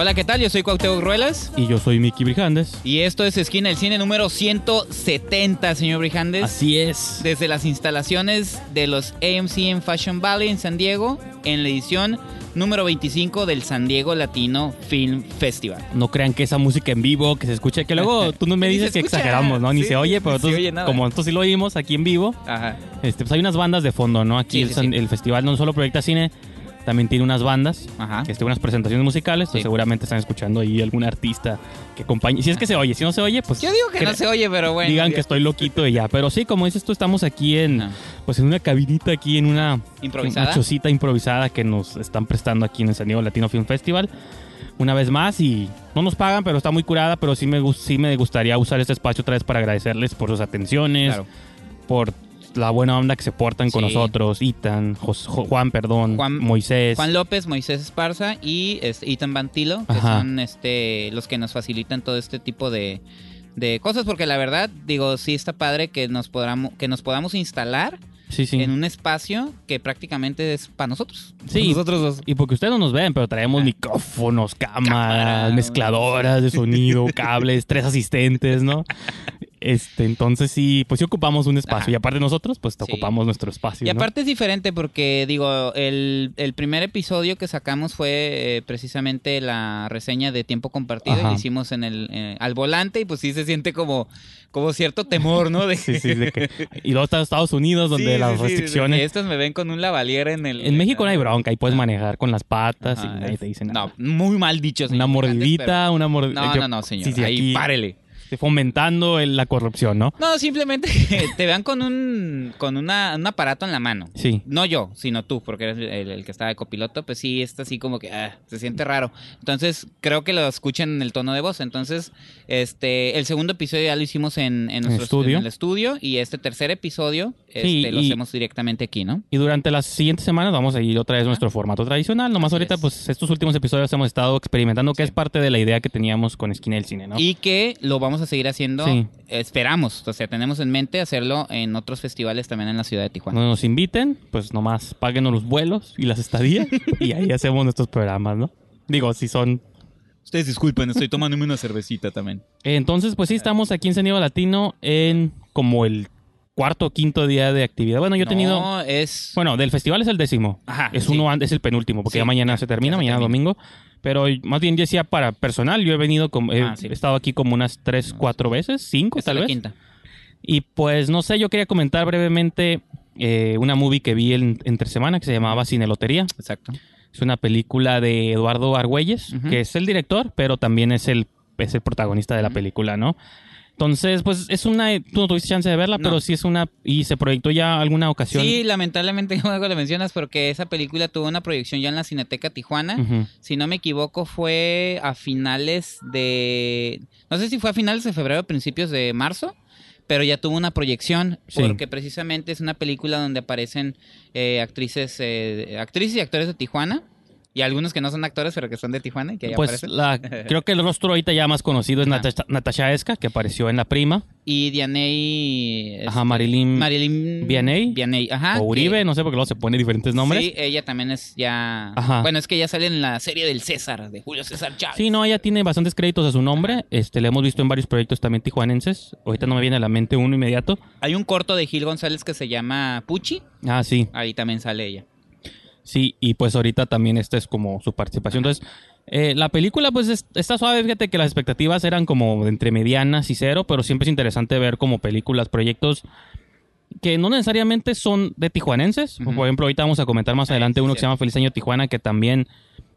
Hola, ¿qué tal? Yo soy Cuauhtémoc Ruelas. Y yo soy Miki Brijandes. Y esto es Esquina del Cine número 170, señor Brijandes. Así es. Desde las instalaciones de los AMC en Fashion Valley en San Diego, en la edición número 25 del San Diego Latino Film Festival. No crean que esa música en vivo, que se escucha, que luego tú no me dices que exageramos, ¿no? Ni Sí, se oye, pero nosotros- oye como nosotros sí lo oímos aquí en vivo, Ajá. este, pues hay unas bandas de fondo, ¿no? Aquí Sí, el, sí, San- sí. el festival no solo proyecta cine, también tiene unas bandas, Ajá. este, unas presentaciones musicales, pues seguramente están escuchando ahí algún artista que acompañe. Si es que se oye, si no se oye, pues Yo digo que no se oye, pero bueno. digan que estoy loquito y ya. Pero sí, como dices tú, estamos aquí en, pues en una cabinita aquí en una Improvisada. Una chocita improvisada que nos están prestando aquí en el San Diego Latino Film Festival. Una vez más y no nos pagan, pero está muy curada, pero sí me, sí me gustaría usar este espacio otra vez para agradecerles por sus atenciones, Claro. por la buena onda que se portan con Sí. nosotros, Itan, Juan, perdón, Juan- Moisés. Juan López, Moisés Esparza y este, Ethan Bantilo, que Ajá. son este, los que nos facilitan todo este tipo de, de cosas, porque la verdad, digo, sí está padre que nos podamos, que nos podamos instalar sí, sí. en un espacio que prácticamente es para nosotros. Sí. Nosotros dos. Y porque ustedes no nos ven, pero traemos Ah. micrófonos, cámaras, Cámaras. mezcladoras de sonido, cables, tres asistentes, ¿no? Este, entonces sí, pues sí ocupamos un espacio. Ajá. Y aparte nosotros, pues Sí. ocupamos nuestro espacio. Y ¿no? aparte es diferente porque, digo, el, el primer episodio que sacamos fue eh, precisamente la reseña de tiempo compartido y Ajá. lo hicimos en el, eh, al volante y pues sí se siente como, como cierto temor, ¿no? De, Sí, sí, de que- y luego está Estados Unidos, donde Sí, las sí, restricciones. de que Estos me ven con un lavalier en el... En México no hay bronca, ahí puedes manejar con las patas Ajá, y nadie es- te dice nada. No, muy mal dicho, señor Una mordidita, una mordidita. No, no, no, señor. Ahí aquí párele. Fomentando el- la corrupción, ¿no? No, simplemente que te vean con un con una, un aparato en la mano. Sí. No yo, sino tú, porque eres el, el que está de copiloto, pues sí, está así como que ah, se siente raro. Entonces, creo que lo escuchen en el tono de voz. Entonces, este, el segundo episodio ya lo hicimos en, en, nuestro estudio. en el estudio y este tercer episodio este, Sí, lo y- hacemos directamente aquí, ¿no? Y durante las siguientes semanas vamos a ir otra vez nuestro formato tradicional. Nomás Así ahorita, es. pues estos últimos episodios hemos estado experimentando, que Sí. es parte de la idea que teníamos con Esquina del Cine, ¿no? Y que lo vamos a seguir haciendo, Sí. esperamos, o sea, tenemos en mente hacerlo en otros festivales también en la ciudad de Tijuana. Cuando nos inviten, pues nomás páguenos los vuelos y las estadías y ahí hacemos nuestros programas, ¿no? Digo, si son Ustedes disculpen, estoy tomándome una cervecita también. Entonces, pues sí, estamos aquí en San Diego Latino en como el cuarto o quinto día de actividad. Bueno, yo he tenido... No, es... Bueno, del festival es el décimo. Ajá, es sí. uno es el penúltimo, porque Sí, ya mañana se termina, ya se mañana termina. domingo. Pero más bien decía para personal, yo he venido como... He Ah, sí. estado aquí como unas tres, cuatro veces, cinco Esta es tal la vez. quinta. Y pues no sé, yo quería comentar brevemente eh, una movie que vi en- entre semana que se llamaba Cine Lotería. Exacto. Es una película de Eduardo Argüelles, que es el director, pero también es el, es el protagonista de la película, ¿no? Entonces, pues es una... Tú no tuviste chance de verla, No. pero sí es una... Y se proyectó ya alguna ocasión. Sí, lamentablemente luego lo mencionas porque esa película tuvo una proyección ya en la Cineteca Tijuana. Si no me equivoco, fue a finales de. No sé si fue a finales de febrero o principios de marzo, pero ya tuvo una proyección. Sí. Porque precisamente es una película donde aparecen eh, actrices, eh, actrices y actores de Tijuana. Y algunos que no son actores, pero que son de Tijuana y que ahí Pues aparecen. la, creo que el rostro ahorita ya más conocido es. Natasha, Natasha Esca, que apareció en La Prima. Y Dianey. Ajá, este, Marilyn... Marilyn Vianey. Vianey, ajá. o Uribe, que- no sé, porque luego se pone diferentes nombres. Sí, ella también es ya. Ajá. Bueno, es que ya sale en la serie del César, de Julio César Chávez. Sí, no, ella tiene bastantes créditos a su nombre. Este, le hemos visto en varios proyectos también tijuanenses. Ahorita no me viene a la mente uno inmediato. Hay un corto de Gil González que se llama Puchi. Ah, sí. Ahí también sale ella. Sí, y pues ahorita también esta es como su participación. Entonces, eh, la película pues es- está suave, fíjate que las expectativas eran como de entre medianas y cero, pero siempre es interesante ver como películas, proyectos que no necesariamente son de tijuanenses. Por ejemplo, ahorita vamos a comentar más adelante uno que se llama Feliz Año Tijuana, que también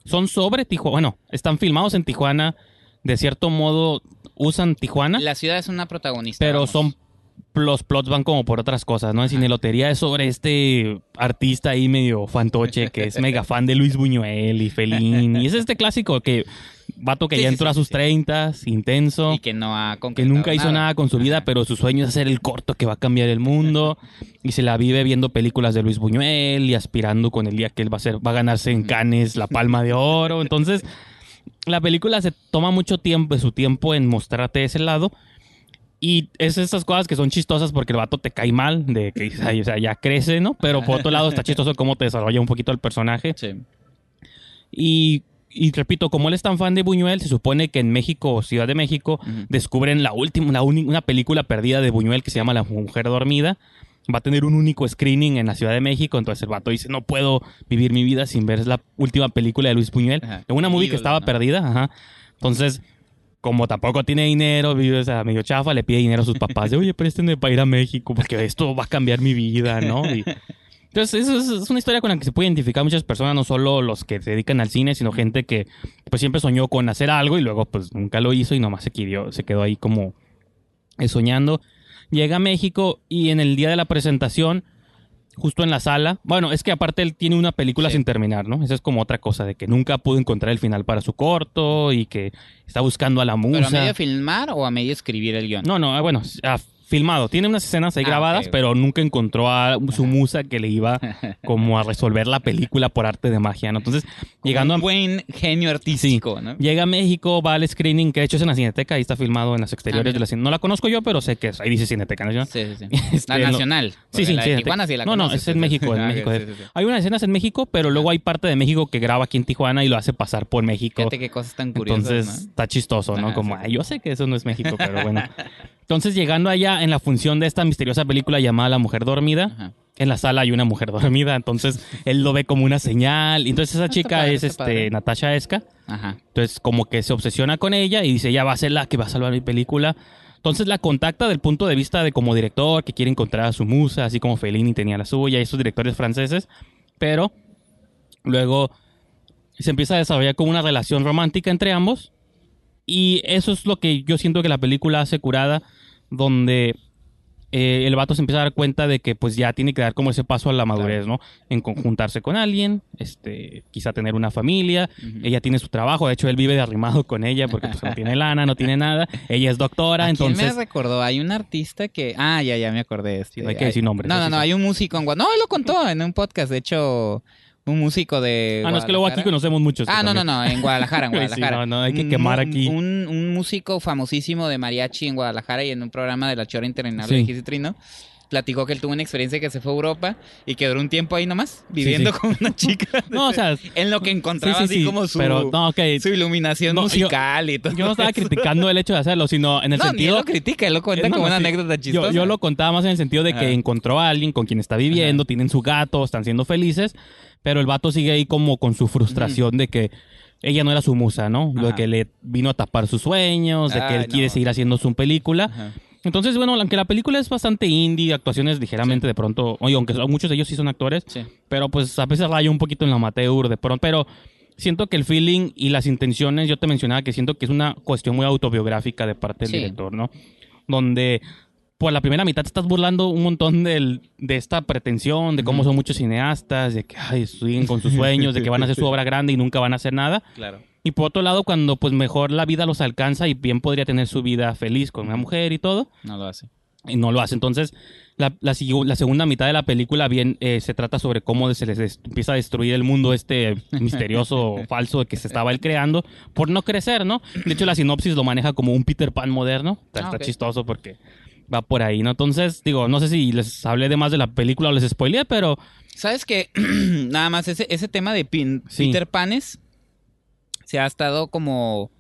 son sobre Tijuana. Bueno, están filmados en Tijuana, de cierto modo usan Tijuana, La ciudad es una protagonista. pero vamos. son los plots van como por otras cosas, ¿no? En Cinelotería es sobre este artista ahí medio fantoche que es mega fan de Luis Buñuel y Fellini. Y es este clásico que vato que Sí, ya entró sí, a sus sí. treintas, intenso, Y que no ha que nunca hizo nada con su vida, Ajá. pero su sueño es hacer el corto que va a cambiar el mundo y se la vive viendo películas de Luis Buñuel y aspirando con el día que él va a ser va a ganarse en Cannes la Palma de Oro. Entonces, la película se toma mucho tiempo, su tiempo en mostrarte ese lado. Y es esas cosas que son chistosas porque el vato te cae mal, de que o sea, ya crece, ¿no? Pero por otro lado está chistoso cómo te desarrolla un poquito el personaje. Sí. Y, y repito, como él es tan fan de Buñuel, se supone que en México, Ciudad de México, descubren la última, la una película perdida de Buñuel que se llama La Mujer Dormida. Va a tener un único screening en la Ciudad de México, entonces el vato dice, no puedo vivir mi vida sin ver la última película de Luis Buñuel. Ajá. En una movie que estaba ¿no? perdida, ajá. Entonces, como tampoco tiene dinero, vive o medio chafa, le pide dinero a sus papás de, oye, préstenme para ir a México porque esto va a cambiar mi vida, ¿no? Entonces, es una historia con la que se puede identificar muchas personas, no solo los que se dedican al cine, sino gente que pues siempre soñó con hacer algo y luego pues nunca lo hizo y nomás se quedó, se quedó ahí como eh, soñando. Llega a México y en el día de la presentación, justo en la sala, bueno, es que aparte él tiene una película Sí. sin terminar, ¿no? Esa es como otra cosa, de que nunca pudo encontrar el final para su corto y que está buscando a la musa. ¿Pero a medio filmar o a medio escribir el guion? No, no, bueno, ah, filmado. Tiene unas escenas ahí Ah, grabadas, pero nunca encontró a su musa que le iba como a resolver la película por arte de magia, ¿no? Entonces, llegando a... Un buen genio artístico, ¿no? Llega a México, va al screening que de hecho es en la Cineteca, ahí está filmado en las exteriores Ah, de la Cineteca. No la conozco yo, pero sé que es- ahí dice Cineteca Nacional. Sí, sí, sí. Este, la no- nacional. Sí, porque sí, la de. Tijuana sí la No, no, conoces, es en sí, México, en Ah, México. sí, sí, sí. Hay unas escenas en México, pero luego hay parte de México que graba aquí en Tijuana y lo hace pasar por México. Fíjate qué cosas tan curiosas, Entonces ¿no? está chistoso, ¿no? Ajá, Como, sí, "Ay, sí. yo sé que eso no es México, pero bueno. Entonces, llegando allá en la función de esta misteriosa película llamada La Mujer Dormida, Ajá. en la sala hay una mujer dormida, entonces él lo ve como una señal. Entonces esa Ah, chica padre, es este padre. Natasha Esca. Ajá. Entonces como que se obsesiona con ella y dice, ya va a ser la que va a salvar mi película. Entonces la contacta del punto de vista de como director, que quiere encontrar a su musa, así como Fellini tenía la suya, y esos directores franceses. Pero luego se empieza a desarrollar como una relación romántica entre ambos. Y eso es lo que yo siento que la película hace curada, donde eh, el vato se empieza a dar cuenta de que pues ya tiene que dar como ese paso a la madurez, ¿no? En conjuntarse con alguien, este, quizá tener una familia, ella tiene su trabajo, de hecho él vive de arrimado con ella porque pues no tiene lana, no tiene nada, ella es doctora, ¿A quién entonces... me recordó? Hay un artista que... Ah, ya, ya me acordé. Este, no hay que decir nombres, No, no, no. Hay un músico en. No, él lo contó en un podcast. De hecho, un músico de Ah, no, es que luego aquí conocemos muchos. Ah, no, no, no, en Guadalajara, en Sí, Guadalajara. no, no, hay que Un quemar aquí. Un, un músico famosísimo de mariachi en Guadalajara y en un programa de La Chora Interminable Sí. de Kiss y Trino, platicó que él tuvo una experiencia que se fue a Europa y que duró un tiempo ahí nomás, viviendo sí. con una chica. No, o sea, en lo que encontraba sí, sí, así sí, como su, pero no, ok. su iluminación No, yo- musical y todo. Yo no estaba eso. criticando el hecho de hacerlo, sino en el no, ni él sentido... lo critica, él lo cuenta no, como una anécdota chistosa. Yo, yo lo contaba más en el sentido de que Ajá. encontró a alguien con quien está viviendo, tienen su gato, están siendo felices, pero el vato sigue ahí como con su frustración de que ella no era su musa, ¿no? Lo de que le vino a tapar sus sueños, de que Ay, él quiere seguir haciendo su película. Entonces, bueno, aunque la película es bastante indie, actuaciones ligeramente de pronto, oye, aunque muchos de ellos sí son actores, Sí. pero pues a veces raya un poquito en lo amateur de pronto, pero siento que el feeling y las intenciones, yo te mencionaba que siento que es una cuestión muy autobiográfica de parte del Sí. director, ¿no? Donde por la primera mitad te estás burlando un montón de esta pretensión, de cómo son muchos cineastas, de que ay, siguen con sus sueños, de que van a hacer su obra grande y nunca van a hacer nada. Claro. Y por otro lado, cuando pues mejor la vida los alcanza y bien podría tener su vida feliz con una mujer y todo, No lo hace. y no lo hace. Entonces, la, la, segunda mitad de la película bien eh, se trata sobre cómo se les empieza a destruir el mundo este misterioso falso que se estaba él creando por no crecer, ¿no? De hecho, la sinopsis lo maneja como un Peter Pan moderno. Está, Ah, está chistoso porque va por ahí, ¿no? Entonces, digo, no sé si les hablé de más de la película o les spoileé, pero ¿Sabes qué? Nada más ese, ese tema de Pin- Sí. Peter Panes se ha estado como...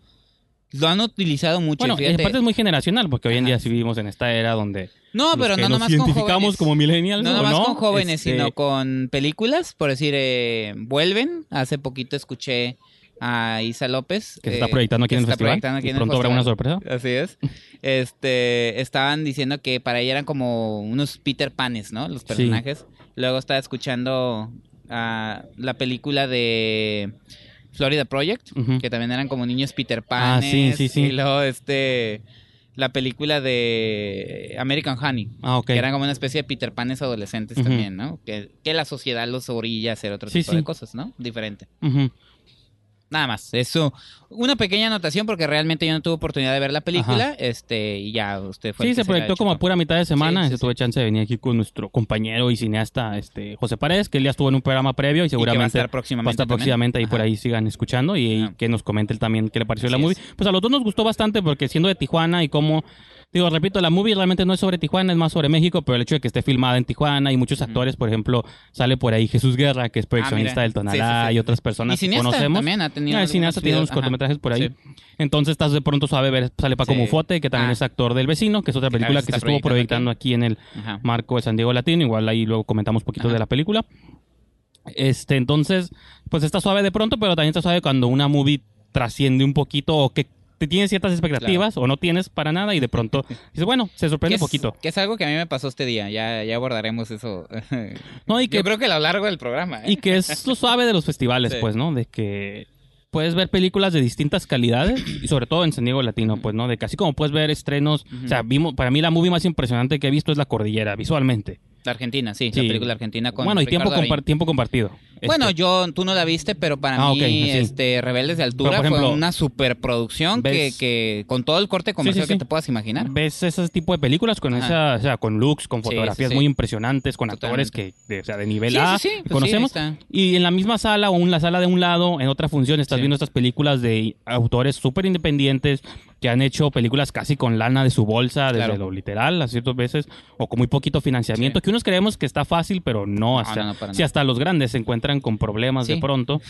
Lo han utilizado mucho. bueno, y aparte es muy generacional porque hoy en Ajá. día sí vivimos en esta era donde No, pero que no nomás con jóvenes. como millennials, No ¿o nomás no? con jóvenes, Este, sino con películas. Por decir, eh, Vuelven. Hace poquito escuché a Isa López. que se eh, está proyectando aquí en el festival. proyectando aquí y en el pronto habrá una sorpresa. Así es. Este, estaban diciendo que para ella eran como unos Peter Panes, ¿no? Los personajes. Luego estaba escuchando ah, la película de Florida Project, que también eran como niños Peter Ah, Panes. sí, sí, sí. Y luego este la película de American Honey. Ah, ok. Que eran como una especie de Peter Panes adolescentes también, ¿no? Que, que la sociedad los orilla a hacer otro Sí, tipo sí. de cosas, ¿no? Diferente. Ujú. Nada más. Eso. Una pequeña anotación porque realmente yo no tuve oportunidad de ver la película. Este, y ya usted fue. Sí, se proyectó como a pura mitad de semana. Sí, sí, tuve chance de venir aquí con nuestro compañero y cineasta este José Paredes, que él ya estuvo en un programa previo y Y que va a seguramente estar próximamente. va a estar también. próximamente ahí por ahí sigan escuchando y, y que nos comente él también qué le pareció la movie. es. Pues a los dos nos gustó bastante porque siendo de Tijuana y cómo Digo, repito, la movie realmente no es sobre Tijuana, es más sobre México, pero el hecho de que esté filmada en Tijuana y muchos actores, por ejemplo, sale por ahí Jesús Guerra, que es proyeccionista mira. del Tonalá, Sí, sí, sí. y otras personas Y que conocemos. también ha tenido Ah, el cineasta tiene unos ajá. cortometrajes por ahí. Entonces estás de pronto suave ver, sale Paco. Mufote, que también Ah. es actor del vecino, que es otra película que se estuvo proyectando aquí en el Ajá. marco de San Diego Latino. Igual ahí luego comentamos poquito Ajá. de la película. Este, entonces, pues está suave de pronto, pero también está suave cuando una movie trasciende un poquito o que tienes ciertas expectativas o no tienes para nada y de pronto dices, bueno, se sorprende un poquito. Que es algo que a mí me pasó este día. Ya, ya abordaremos eso. No, y que, Yo creo que a lo largo del programa. ¿eh? y que es lo suave de los festivales, Sí. pues, ¿no? De que puedes ver películas de distintas calidades y sobre todo en San Diego Latino, pues, ¿no? De que así como puedes ver estrenos, o sea, vimos, para mí la movie más impresionante que he visto es La Cordillera, visualmente. La Argentina, sí, Sí. La película argentina con bueno, y tiempo, Ricardo compar- tiempo compartido. Bueno, Este, yo, tú no la viste, pero para Ah, mí, sí. este, Rebeldes de Altura ejemplo, fue una superproducción que, ¿ves? que con todo el corte comercial sí. que te puedas imaginar. ves ese tipo de películas con Ajá. esa, o sea, con looks, con fotografías muy impresionantes, con actores que, de, o sea, de nivel A, sí, sí, que pues conocemos. y en la misma sala o en la sala de un lado, en otra función, estás viendo estas películas de autores súper independientes que han hecho películas casi con lana de su bolsa, desde Claro. lo literal, a ciertas veces, o con muy poquito financiamiento, Sí. que unos creemos que está fácil, pero no. Hasta, no, no, para si hasta los grandes se encuentran con problemas de pronto,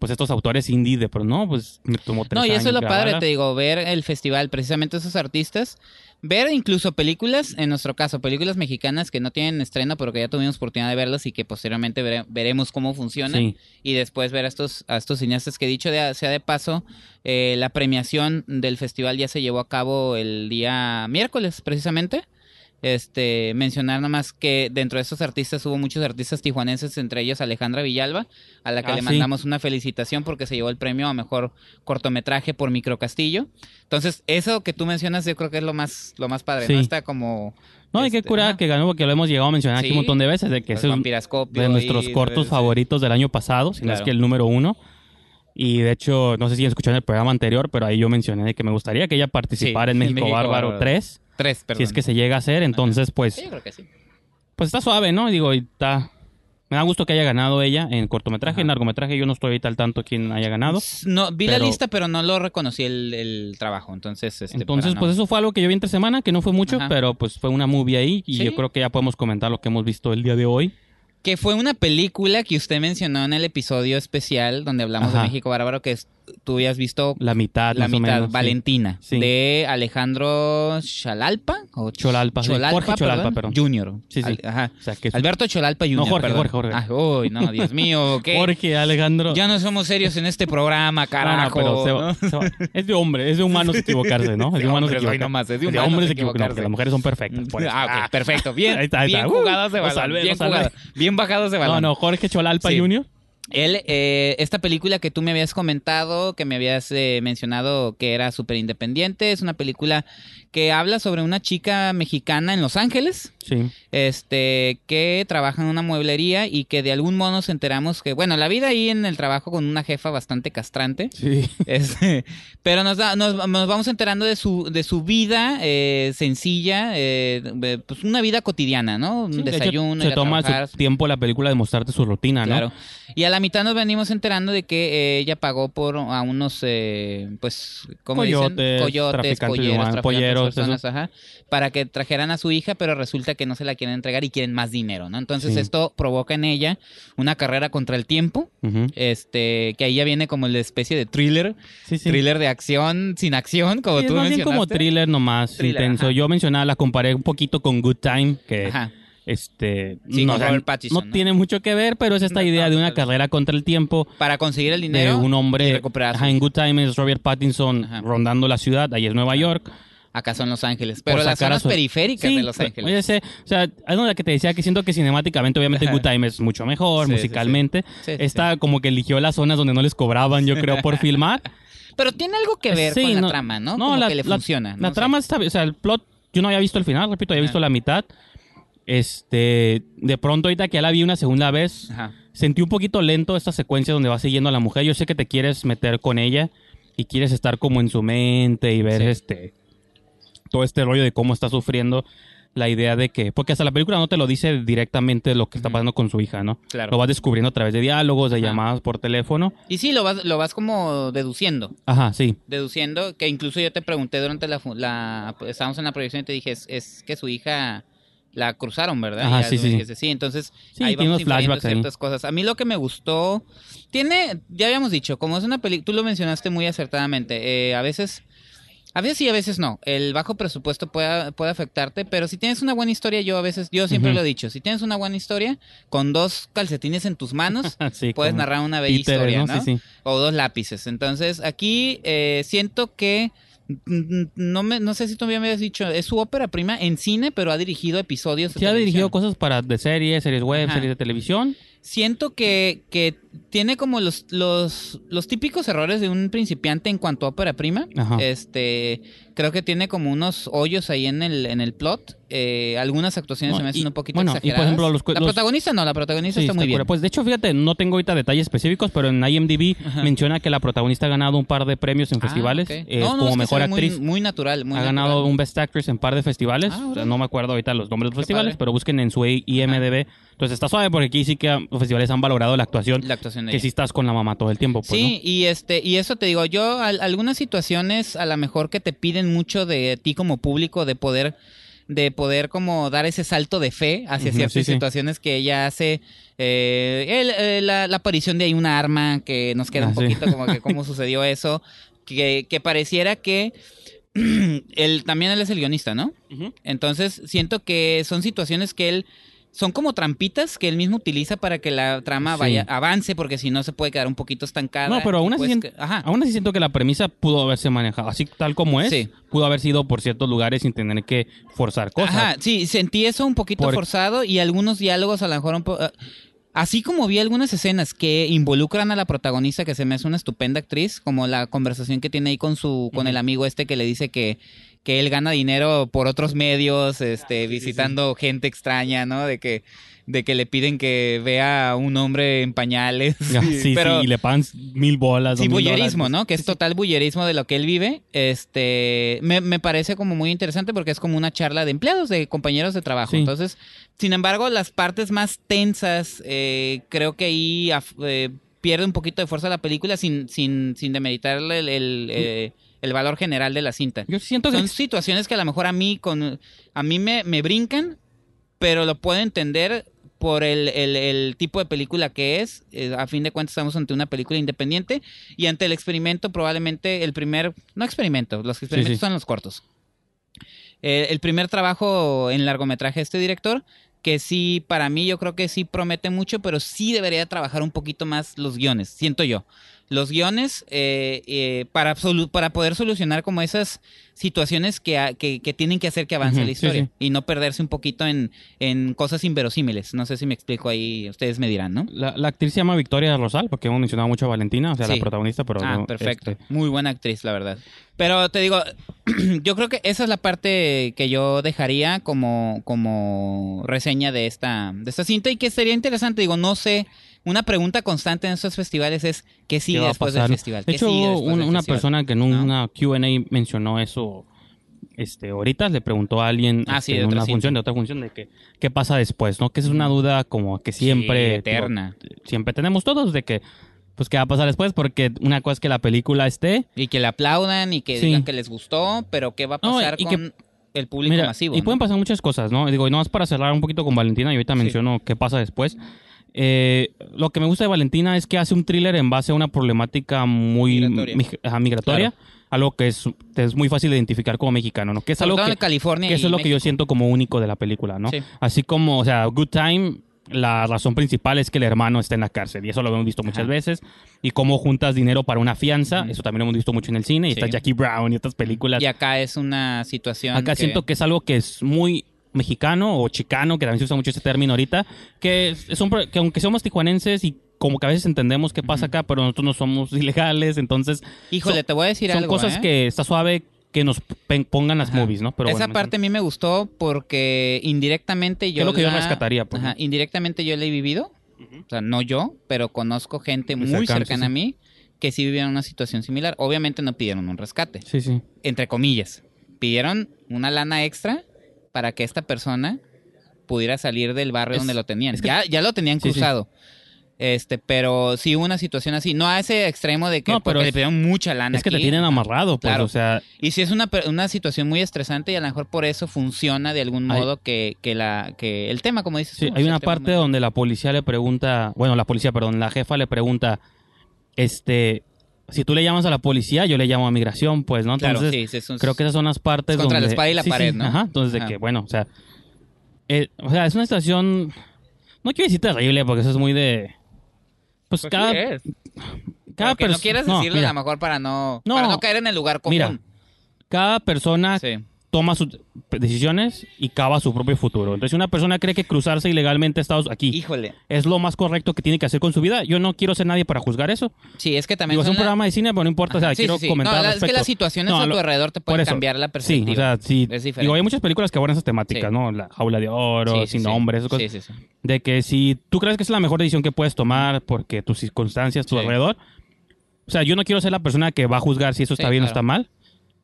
pues estos autores indie de pronto, no, pues me tomó tres No, y eso es lo padre, te digo, ver el festival, precisamente esos artistas, ver incluso películas, en nuestro caso, películas mexicanas que no tienen estreno, pero que ya tuvimos oportunidad de verlas y que posteriormente vere- veremos cómo funcionan. Sí. Y después ver a estos, a estos cineastas que dicho de, sea de paso, eh, la premiación del festival ya se llevó a cabo el día miércoles, precisamente. Este, mencionar nomás que dentro de esos artistas hubo muchos artistas tijuanenses, entre ellos Alejandra Villalba, a la que Ah, le sí. mandamos una felicitación porque se llevó el premio a mejor cortometraje por Microcastillo. Entonces, eso que tú mencionas, yo creo que es lo más, lo más padre, Sí. ¿no? Está como. No, y qué este, cura ajá, que ganó, porque lo hemos llegado a mencionar aquí un montón de veces, de que es de nuestros y- cortos favoritos del año pasado, si no es que el número uno. Y de hecho, no sé si escucharon el programa anterior, pero ahí yo mencioné que me gustaría que ella participara en México, México Bárbaro, Bárbaro. 3, Tres, perdón. si es que se llega a hacer. Entonces, pues, Sí, yo creo que sí. pues está suave, ¿no? Digo, y está... Me da gusto que haya ganado ella en cortometraje, Ajá. en largometraje. Yo no estoy ahorita al tanto quién haya ganado. No, vi pero- la lista, pero no lo reconocí el, el trabajo. Entonces, este, Entonces, pues no- eso fue algo que yo vi entre semana, que no fue mucho, Ajá. pero pues fue una movie ahí. Y Sí. yo creo que ya podemos comentar lo que hemos visto el día de hoy. Que fue una película que usted mencionó en el episodio especial donde hablamos Ajá. de México Bárbaro, que es- tú habías visto La mitad, la mitad, menos. Valentina, Sí. de Alejandro Chalalpa. O Cholalpa. Jorge Cholalpa, perdón. Junior. Sí, sí. Al- ajá. O sea, que es- Alberto Cholalpa Junior. Jorge, perdón. Jorge, Jorge. Ah, uy, no, Dios mío, ¿qué? Jorge Alejandro. Ya no somos serios en este programa, No, no, carajo. pero se va- ¿no? se va- es de hombre, es de humanos equivocarse, ¿no? Es de humanos equivocarse. nomás, es de de hombres equivocarse. porque las mujeres son perfectas. por eso. Ah, ok, perfecto. Bien, Ahí está, ahí bien está. Jugados de balón. bien. Bien bajados de balón. No, no, Jorge Cholalpa Sí. Él, eh, esta película que tú me habías comentado, que me habías eh, mencionado que era súper independiente, es una película que habla sobre una chica mexicana en Los Ángeles, Sí. este, que trabaja en una mueblería y que de algún modo nos enteramos que, bueno, la vida ahí en el trabajo con una jefa bastante castrante, Sí. este, pero nos, da- nos, nos vamos enterando de su, de su vida eh, sencilla, eh, de, pues una vida cotidiana, ¿no? Un Sí, de hecho, desayuno, ir se toma su tiempo la película de mostrarte su rutina, ¿no? Claro. Y a la mitad nos venimos enterando de que eh, ella pagó por a unos, eh, pues, ¿cómo Coyotes, dicen? Coyotes, traficantes de polleros, humanos, traficantes, polleros, personas, ajá, para que trajeran a su hija, pero resulta que no se la quieren entregar y quieren más dinero, ¿no? Entonces Sí. esto provoca en ella una carrera contra el tiempo, este, que ahí ya viene como la especie de thriller, Sí, sí. thriller de acción sin acción, como tú mencionaste. como thriller nomás, Thriller, intenso. ajá. Yo mencionaba, la comparé un poquito con Good Time, que Ajá. este Sí, no, o sea, Robert Pattinson, no ¿no? tiene mucho que ver, pero es esta No, idea de una carrera contra el tiempo Para conseguir el de dinero un y hombre. Ajá, en. Good Time es Robert Pattinson Ajá. rondando la ciudad, ahí es Nueva York. Acá son Los Ángeles, pero las zonas su- periféricas Sí, de Los Ángeles. oye, sé, o sea, es donde que te decía que siento que cinemáticamente, obviamente. Good Time es mucho mejor, Sí, musicalmente. Sí, Esta como que eligió las zonas donde no les cobraban, yo creo, por filmar. Pero tiene algo que ver con la no- trama, ¿no? no, Como la- que le la- funciona. La no sé. trama está, o sea, el plot, yo no había visto el final, repito, había Ajá. visto la mitad. Este, de pronto ahorita que ya la vi una segunda vez, Ajá. sentí un poquito lento esta secuencia donde va siguiendo a la mujer. Yo sé que te quieres meter con ella y quieres estar como en su mente y ver este todo este rollo de cómo está sufriendo. la idea de que, porque hasta la película no te lo dice directamente lo que está pasando con su hija, ¿no? Claro. Lo vas descubriendo a través de diálogos, de Ajá. llamadas por teléfono. Y sí, lo vas, lo vas como deduciendo. Ajá, sí. Deduciendo, que incluso yo te pregunté durante la... la estábamos en la proyección y te dije, es, es que su hija la cruzaron, ¿verdad? Ajá, sí, sí. sí, entonces Sí, ahí vamos unos flashbacks ahí. ciertas cosas. A mí lo que me gustó... Tiene, ya habíamos dicho, como es una película, tú lo mencionaste muy acertadamente, eh, a veces... A veces sí, a veces no. El bajo presupuesto puede, puede afectarte, pero si tienes una buena historia, yo a veces, yo siempre lo he dicho, si tienes una buena historia, con dos calcetines en tus manos, sí puedes como narrar una bella historia, ¿no? ¿no? Sí, sí. O dos lápices. Entonces, aquí eh, siento que mm, no me no sé si tú me habías dicho, es su ópera prima en cine, pero ha dirigido episodios de Sí ha dirigido cosas para de series, series web, Ajá. series de televisión. Siento que, que tiene como los, los, los típicos errores de un principiante en cuanto a ópera prima. Ajá. Este, creo que tiene como unos hoyos ahí en el, en el plot. Eh, algunas actuaciones se me hacen y- un poquito bueno, y por exageradas. ejemplo, los cu- la los- protagonista no, la protagonista Sí, está muy bien. cura. Pues de hecho, fíjate, no tengo ahorita detalles específicos, pero en IMDb Ajá. menciona que la protagonista ha ganado un par de premios en Ah, festivales ok. eh, No, no, como es que mejor ve muy- actriz. Muy, natural, muy ha natural. ganado un Best Actress en par de festivales. Ah, O sea, órale. no me acuerdo ahorita los nombres de los Qué festivales, padre. pero busquen en su IMDb. Entonces está suave porque aquí sí que los festivales han valorado la actuación. La actuación de que ella. sí estás con la mamá todo el tiempo. Pues, sí, y este, y eso te digo, yo al- algunas situaciones a lo mejor que te piden mucho de ti como público de poder de poder como dar ese salto de fe hacia ciertas sí, sí. situaciones que ella hace eh, el- eh, la, la aparición de ahí una arma que nos queda Ah, un sí. poquito como que cómo sucedió eso que, que pareciera que él también él es el guionista no entonces siento que son situaciones que él son como trampitas que él mismo utiliza para que la trama Sí. vaya avance porque si no se puede quedar un poquito estancada. No, pero aún así, pues siento, ajá. aún así siento que la premisa pudo haberse manejado así tal como es. Sí. Pudo haber sido por ciertos lugares sin tener que forzar cosas. Ajá, sí, sentí eso un poquito Por- forzado y algunos diálogos a lo mejor un po- ah, Así como vi algunas escenas que involucran a la protagonista, que se me hace una estupenda actriz, como la conversación que tiene ahí con su, con el amigo este que le dice que, que él gana dinero por otros medios, este, visitando gente extraña, ¿no? De que, de que le piden que vea a un hombre en pañales. Ya, sí, pero, sí, y le pagan mil bolas. Sí, bullerismo, dólares. ¿no? Que es total bullerismo de lo que él vive. Este, me, me parece como muy interesante porque es como una charla de empleados, de compañeros de trabajo. Sí. Entonces, sin embargo, las partes más tensas, eh, creo que ahí eh, pierde un poquito de fuerza la película sin, sin, sin demeritarle el, el, eh, el valor general de la cinta. Yo siento que Son situaciones que a lo mejor a mí, con, a mí me, me brincan, pero lo puedo entender por el, el- el tipo de película que es. Eh, a fin de cuentas estamos ante una película independiente y ante el experimento probablemente el primer, no experimento, los experimentos sí. son los cortos. Eh, el primer trabajo en largometraje de este director, que sí, para mí yo creo que sí promete mucho, pero sí debería trabajar un poquito más los guiones, siento yo. Los guiones eh, eh, para, para poder solucionar como esas situaciones que, que, que tienen que hacer que avance la sí, historia sí. y no perderse un poquito en, en cosas inverosímiles. No sé si me explico ahí, ustedes me dirán, ¿no? la, la actriz se llama Victoria Rosal, porque hemos mencionado mucho a Valentina, o sea, Sí. la protagonista, pero Ah, no, perfecto. este, Muy buena actriz, la verdad. Pero te digo, yo creo que esa es la parte que yo dejaría como, como reseña de esta, de esta cinta y que sería interesante. Digo, no sé, una pregunta constante en estos festivales es ¿qué sigue ¿qué va a después del festival? De ¿Qué hecho, un- una persona que en ¿No? una Q&A mencionó eso este, ahorita, le preguntó a alguien Ah, este, sí, de una cinta. función, de otra función, de que qué pasa después, ¿no? Que es una duda como que siempre... Sí, eterna. siempre tenemos todos de que, pues, ¿qué va a pasar después? Porque una cosa es que la película esté... Y que le aplaudan y que Sí. digan que les gustó, pero ¿qué va a No, pasar y con que- el público Mira, masivo? y ¿no? pueden pasar muchas cosas, ¿no? Digo, y no más para cerrar un poquito con Valentina, y ahorita menciono qué pasa después. Eh, lo que me gusta de Valentina es que hace un thriller en base a una problemática muy Migratoria. mig- ajá, migratoria, algo que es, es muy fácil de identificar como mexicano, ¿no? Que es algo que, en California que eso es lo que yo siento como único de la película, ¿no? Sí. Así como, o sea, Good Time, la razón principal es que el hermano está en la cárcel, y eso lo hemos visto muchas Ajá. veces, y cómo juntas dinero para una fianza, eso también lo hemos visto mucho en el cine, y Sí. está Jackie Brown y estas películas Y acá es una situación Acá siento que es algo que es muy mexicano o chicano, que también se usa mucho ese término ahorita, que, es- es un pro- que aunque somos tijuanenses y como que a veces entendemos qué pasa acá, pero nosotros no somos ilegales, entonces Híjole, son- te voy a decir son algo, cosas ¿eh? que está suave que nos pongan las Ajá. movies, ¿no? Pero Esa bueno, parte a mí me gustó porque indirectamente yo es lo que yo la- rescataría, pues, Ajá, indirectamente yo la he vivido, o sea, no yo, pero conozco gente Muy muy, cercano, cercana sí, a mí que sí vivieron una situación similar. Obviamente no pidieron un rescate, Sí, sí. entre comillas. Pidieron una lana extra para que esta persona pudiera salir del barrio Es- donde lo tenían. es que- ya, ya lo tenían Sí, sí. cruzado. Este, pero sí hubo una situación así, no a ese extremo de que No, pero le pidieron mucha lana. Es que te tienen amarrado, pues, Claro. o sea, Y si es una, una situación muy estresante y a lo mejor por eso funciona de algún Hay- modo que, que la que el tema, como dices sí, tú, hay una parte donde la policía le pregunta, bueno, la policía, perdón, la jefa le pregunta, este, si tú le llamas a la policía, yo le llamo a migración, pues, ¿no? Claro, Entonces, sí, sí, un- creo que esas son las partes Es contra la donde... espada y la Sí, sí, pared, ¿no? Ajá, entonces de Ajá. que, bueno, o sea, eh, o sea, es una situación, no quiero decir terrible, porque eso es muy de... Pues, Pues cada, sí es. cada Porque no quieres no, decirlo mira, a lo mejor para no, No. para no caer en el lugar común. Mira, cada persona sí. Toma sus decisiones y cava su propio futuro. Entonces, si una persona cree que cruzarse ilegalmente a Estados aquí Híjole. es lo más correcto que tiene que hacer con su vida, yo no quiero ser nadie para juzgar eso. Sí, es que también Digo, es un la- programa de cine, pero no importa, o sea, sí, quiero sí, sí. comentar No, la- es que las situaciones No, a tu alrededor te pueden cambiar la Sí, perspectiva. o sea, sí. Es diferente. Digo, hay muchas películas que abordan esas temáticas, Sí. ¿no? La jaula de oro, Sí, sí, sin sí. nombre, esas cosas. Sí, sí, sí. De que si tú crees que es la mejor decisión que puedes tomar porque tus circunstancias, tu Sí. alrededor. O sea, yo no quiero ser la persona que va a juzgar si eso está Sí, bien o está mal.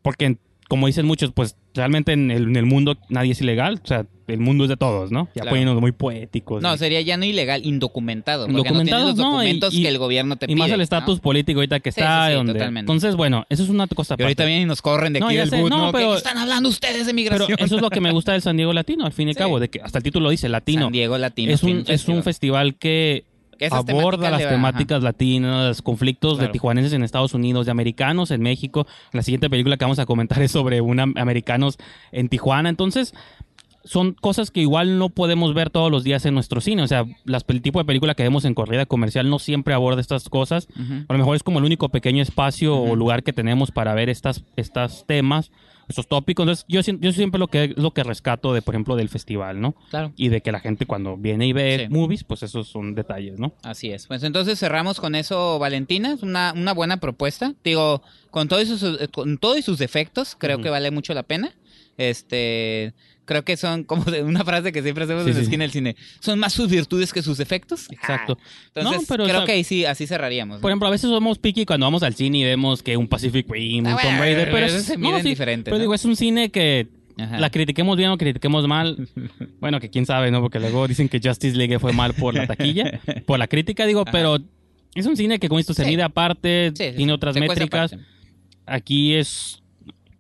Porque, como dicen muchos, pues realmente en el, en el mundo nadie es ilegal. O sea, el mundo es de todos, ¿no? Ya Claro. poniéndonos muy poéticos. No, y- sería ya no ilegal, indocumentado. Indocumentado, no los no, y- documentos y- que el gobierno te y pide. más el ¿no? estatus político ahorita que Sí, está. sí, sí, donde- totalmente. Entonces, bueno, eso es una cosa Y ahorita vienen y nos corren de aquí del sé, boot, no, ¿no? ¿Qué pero- están hablando ustedes de Pero migración? eso es lo que me gusta del San Diego Latino, al fin y al cabo, de que hasta el título dice latino. San Diego Latino. es un, es un Festival. que aborda las temáticas latinas, conflictos Claro. de tijuanenses en Estados Unidos, de americanos en México. La siguiente película que vamos a comentar es sobre un am- americanos en Tijuana. Entonces, son cosas que igual no podemos ver todos los días en nuestro cine. O sea, las, el tipo de película que vemos en corrida comercial no siempre aborda estas cosas. A lo mejor es como el único pequeño espacio o lugar que tenemos para ver estas, estas temas, estos tópicos. Entonces, yo, yo siempre lo que lo que rescato de, por ejemplo, del festival, ¿no? Claro. Y de que la gente cuando viene y ve Sí. movies, pues esos son detalles, ¿no? Así es. Pues entonces cerramos con eso, Valentina. Es una, una buena propuesta. Digo, con todos sus, con todos sus defectos, creo que vale mucho la pena. Este, creo que son como una frase que siempre hacemos Sí, en la esquina del cine. Son más sus virtudes que sus defectos. Exacto. Ah, entonces, No, pero, creo o sea, que ahí sí, así cerraríamos. ¿no? Por ejemplo, a veces somos picky cuando vamos al cine y vemos que un Pacific Rim, Ah, un bueno, Tomb Raider, pero eso es, se no, miden sí, diferente, Pero ¿no? digo, es un cine que Ajá. la critiquemos bien o critiquemos mal. bueno, que quién sabe, ¿no? Porque luego dicen que Justice League fue mal por la taquilla, por la crítica, digo, Ajá. pero es un cine que con esto se Sí. mide aparte, Sí, tiene otras métricas. aparte. Aquí es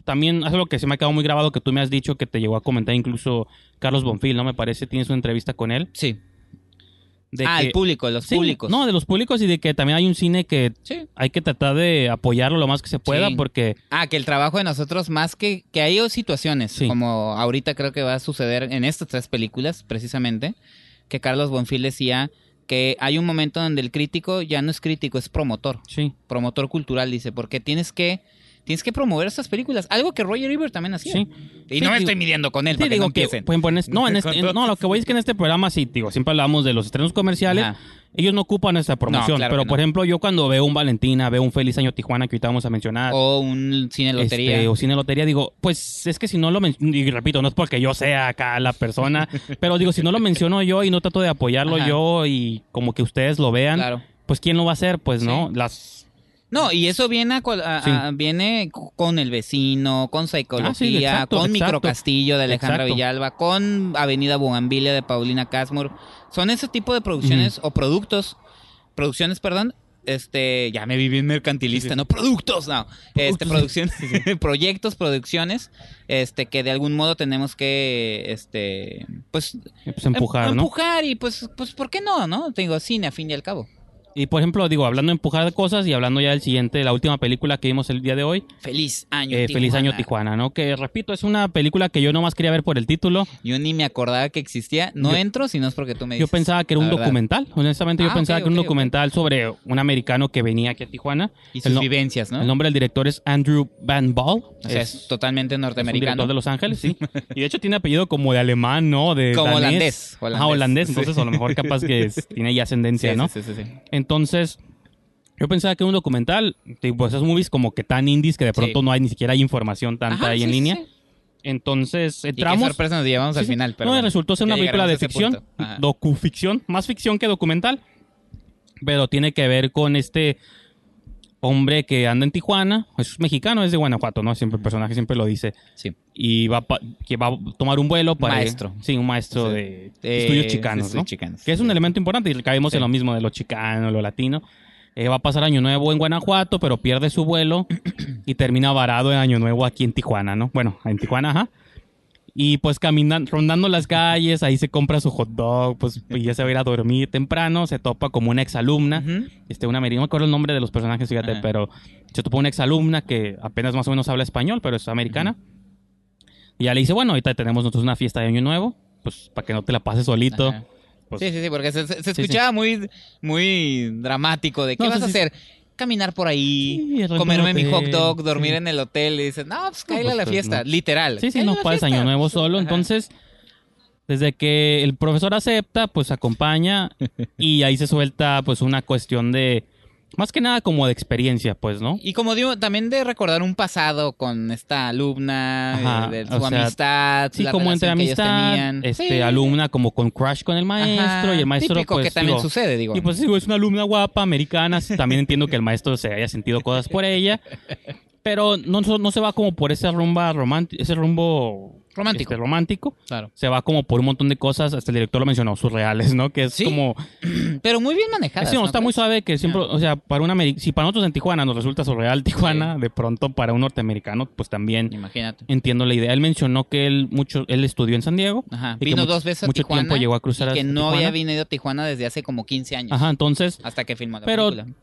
también es algo que se me ha quedado muy grabado que tú me has dicho que te llegó a comentar incluso Carlos Bonfil, ¿no? Me parece, tienes una entrevista con él. Sí. De ah, que- el público, los Sí, públicos. No, de los públicos y de que también hay un cine que Sí. hay que tratar de apoyarlo lo más que se pueda Sí. porque Ah, que el trabajo de nosotros, más que que hay situaciones, como ahorita creo que va a suceder en estas tres películas, precisamente, que Carlos Bonfil decía que hay un momento donde el crítico ya no es crítico, es promotor, sí, promotor cultural, dice, porque tienes que tienes que promover estas películas, algo que Roger Ebert también hacía. sí. Y Sí, no me digo- estoy midiendo con él Sí, para que digo no que, en este- no, en este- no, lo que voy es que en este programa sí, digo, siempre hablamos de los estrenos comerciales. Ajá. Ellos no ocupan esta promoción, claro pero por ejemplo, yo cuando veo un Valentina, veo un Feliz Año Tijuana que ahorita vamos a mencionar, O un cine lotería. este, o cine lotería, digo, pues es que si no lo menciono, y repito, no es porque yo sea acá la persona, pero digo, si no lo menciono yo y no trato de apoyarlo Ajá. yo y como que ustedes lo vean, Claro. pues ¿quién lo va a hacer? Pues no, las... No, y eso viene a cual- a- Sí. a- viene con El Vecino, con Psicología, Ah, sí, exacto, con exacto. Microcastillo de Alejandra Exacto. Villalba, con Avenida Bugambilia de Paulina Casmur. Son ese tipo de producciones o productos, producciones, perdón, este, ya me vi bien mercantilista, no productos, no, este, producciones, proyectos, producciones, este, que de algún modo tenemos que, este, pues, Pues empujar, em- ¿no? empujar y pues, pues, ¿por qué no, no? Te digo, cine a fin y al cabo. Y por ejemplo, digo, hablando de empujar cosas y hablando ya del siguiente, la última película que vimos el día de hoy, Feliz año, eh, Feliz Año Tijuana, ¿no? Que repito, es una película que yo nomás quería ver por el título. Yo ni me acordaba que existía. No Yo- entro si no es porque tú me Yo dices. pensaba que era un verdad. documental, honestamente yo Ah, pensaba ok, que era un ok, ok. documental sobre un americano que venía aquí a Tijuana. Y El sus no- vivencias, ¿no? El nombre del director es Andrew Van Ball. o sea, es, totalmente es un norteamericano. director de Los Ángeles, sí. Y de hecho tiene apellido como de alemán, ¿no? De Como danés. holandés, holandés. Ah, holandés. Sí. Entonces, a lo mejor capaz que es- tiene ya ascendencia, Sí, ¿no? sí, sí, sí, sí. Entonces, yo pensaba que un documental, tipo, esos movies como que tan indies que de pronto Sí. no hay ni siquiera hay información tanta Ajá, ahí sí, en línea. sí. Entonces, Y qué entramos. sorpresa nos llevamos al final. Pero no, bueno, resultó ser una película de ficción, docuficción, más ficción que documental, pero tiene que ver con este hombre que anda en Tijuana, es mexicano, es de Guanajuato, ¿no? Siempre el personaje siempre lo dice. Sí. Y va pa- que va a tomar un vuelo para... Maestro. Sí, un maestro de Eh, estudios chicanos, estudios ¿no? chicanos. Que es un elemento importante y caemos Sí. en lo mismo de lo chicano, lo latino. Eh, va a pasar Año Nuevo en Guanajuato, pero pierde su vuelo y termina varado en Año Nuevo aquí en Tijuana, ¿no? Bueno, en Tijuana, ajá. Y pues caminando, rondando las calles, ahí se compra su hot dog, pues y ya se va a ir a dormir temprano, se topa como una exalumna, Ujú. este, una no me acuerdo el nombre de los personajes, fíjate, pero se topa una exalumna que apenas más o menos habla español, pero es americana. Y ya le dice, bueno, ahorita tenemos nosotros una fiesta de Año Nuevo, pues para que no te la pases solito. Pues, sí, sí, sí, porque se, se- se sí. escuchaba muy, muy dramático de qué No, vas sí, a hacer. Caminar por ahí, Sí, comerme mi hot dog, dormir sí. en el hotel y dices, no, pues cállale a la pues, fiesta, no. literal. Sí, sí, no a la pases fiesta. año nuevo solo. Ajá. Entonces, desde que el profesor acepta, pues acompaña y ahí se suelta pues una cuestión de, más que nada como de experiencia, pues, ¿no? Y como digo, también de recordar un pasado con esta alumna, Ajá, eh, de o su sea, amistad, Sí, la como entre amistad, este, Sí. alumna como con crush con el maestro Ajá, y el maestro típico pues que también digo, sucede, digo. Y pues digo, es una alumna guapa, americana, también entiendo que el maestro se haya sentido cosas por ella, pero no, no se va como por ese rumba romántico, ese rumbo Romántico. este, romántico. Claro. se va como por un montón de cosas, hasta el director lo mencionó, surreales, ¿no? Que es Sí, como... Pero muy bien manejadas. Sí, no, ¿no está muy suave que siempre, o sea, para un ameri- si para nosotros en Tijuana nos resulta surreal Tijuana, de pronto para un norteamericano, pues también Imagínate. entiendo la idea. Él mencionó que él mucho, él estudió en San Diego. Ajá. y que Vino mucho- dos veces a mucho Tijuana. tiempo llegó a cruzar y que no Tijuana. había venido a Tijuana desde hace como 15 años. Ajá, entonces, Hasta que filmó la Pero- película.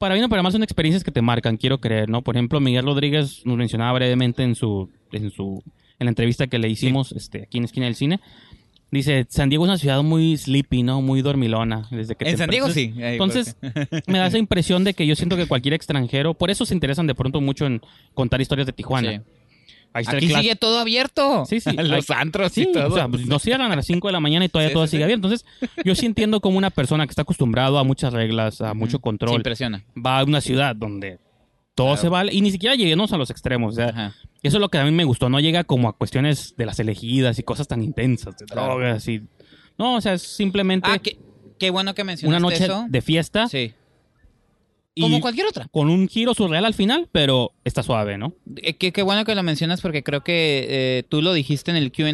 Para bien o para mal son experiencias que te marcan, quiero creer, ¿no? Por ejemplo, Miguel Rodríguez nos mencionaba brevemente en su, en su, en la entrevista que le hicimos, este, aquí en Esquina del Cine. Dice, San Diego es una ciudad muy sleepy, ¿no? Muy dormilona. Desde que En San Diego sí. Ahí, Entonces, me da esa impresión de que yo siento que cualquier extranjero, por eso se interesan de pronto mucho en contar historias de Tijuana. Sí. Ahí está el Aquí sigue todo abierto. Sí, sí. Los antros Sí, y todo. o sea, pues nos cierran a las 5 de la mañana y todavía Sí, todo sí, sigue abierto. Entonces, yo sí entiendo como una persona que está acostumbrado a muchas reglas, a mucho control, impresiona. va a una ciudad donde todo Claro. se vale y ni siquiera lleguemos a los extremos. O sea, Ajá. eso es lo que a mí me gustó. No llega como a cuestiones de las elegidas y cosas tan intensas, de Claro. drogas y... No, o sea, es simplemente Ah, qué, qué bueno que una mencionaste noche eso. de fiesta Sí. Y Como cualquier otra. con un giro surreal al final, pero está suave, ¿no? Eh, Qué, qué bueno que lo mencionas porque creo que eh, tú lo dijiste en el QA,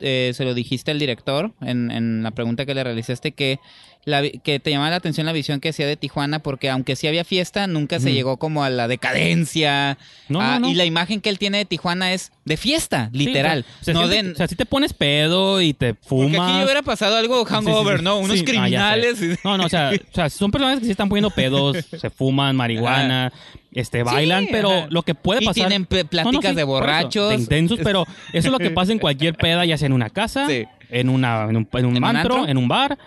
eh, se lo dijiste al director en, en la pregunta que le realizaste, que, la, que te llamaba la atención la visión que hacía de Tijuana porque aunque sí había fiesta, nunca se llegó como a la decadencia. No, no, no. Y la imagen que él tiene de Tijuana es de fiesta, literal. Sí, o sea, no siente- de... o sea, si te pones pedo y te fumas... porque aquí hubiera pasado algo hangover, Sí, sí, sí. ¿no? Unos ah, criminales. No, no, o sea, o sea, son personas que sí están poniendo pedos, se fuman marihuana, este, bailan, pero ajá. lo que puede Y pasar... tienen pl- pláticas No, no, sí, de eso, borrachos. de intensos, pero eso es lo que pasa en cualquier peda, ya sea en una casa, Sí. en, una, en un, en un ¿En un antro, antro? en un bar,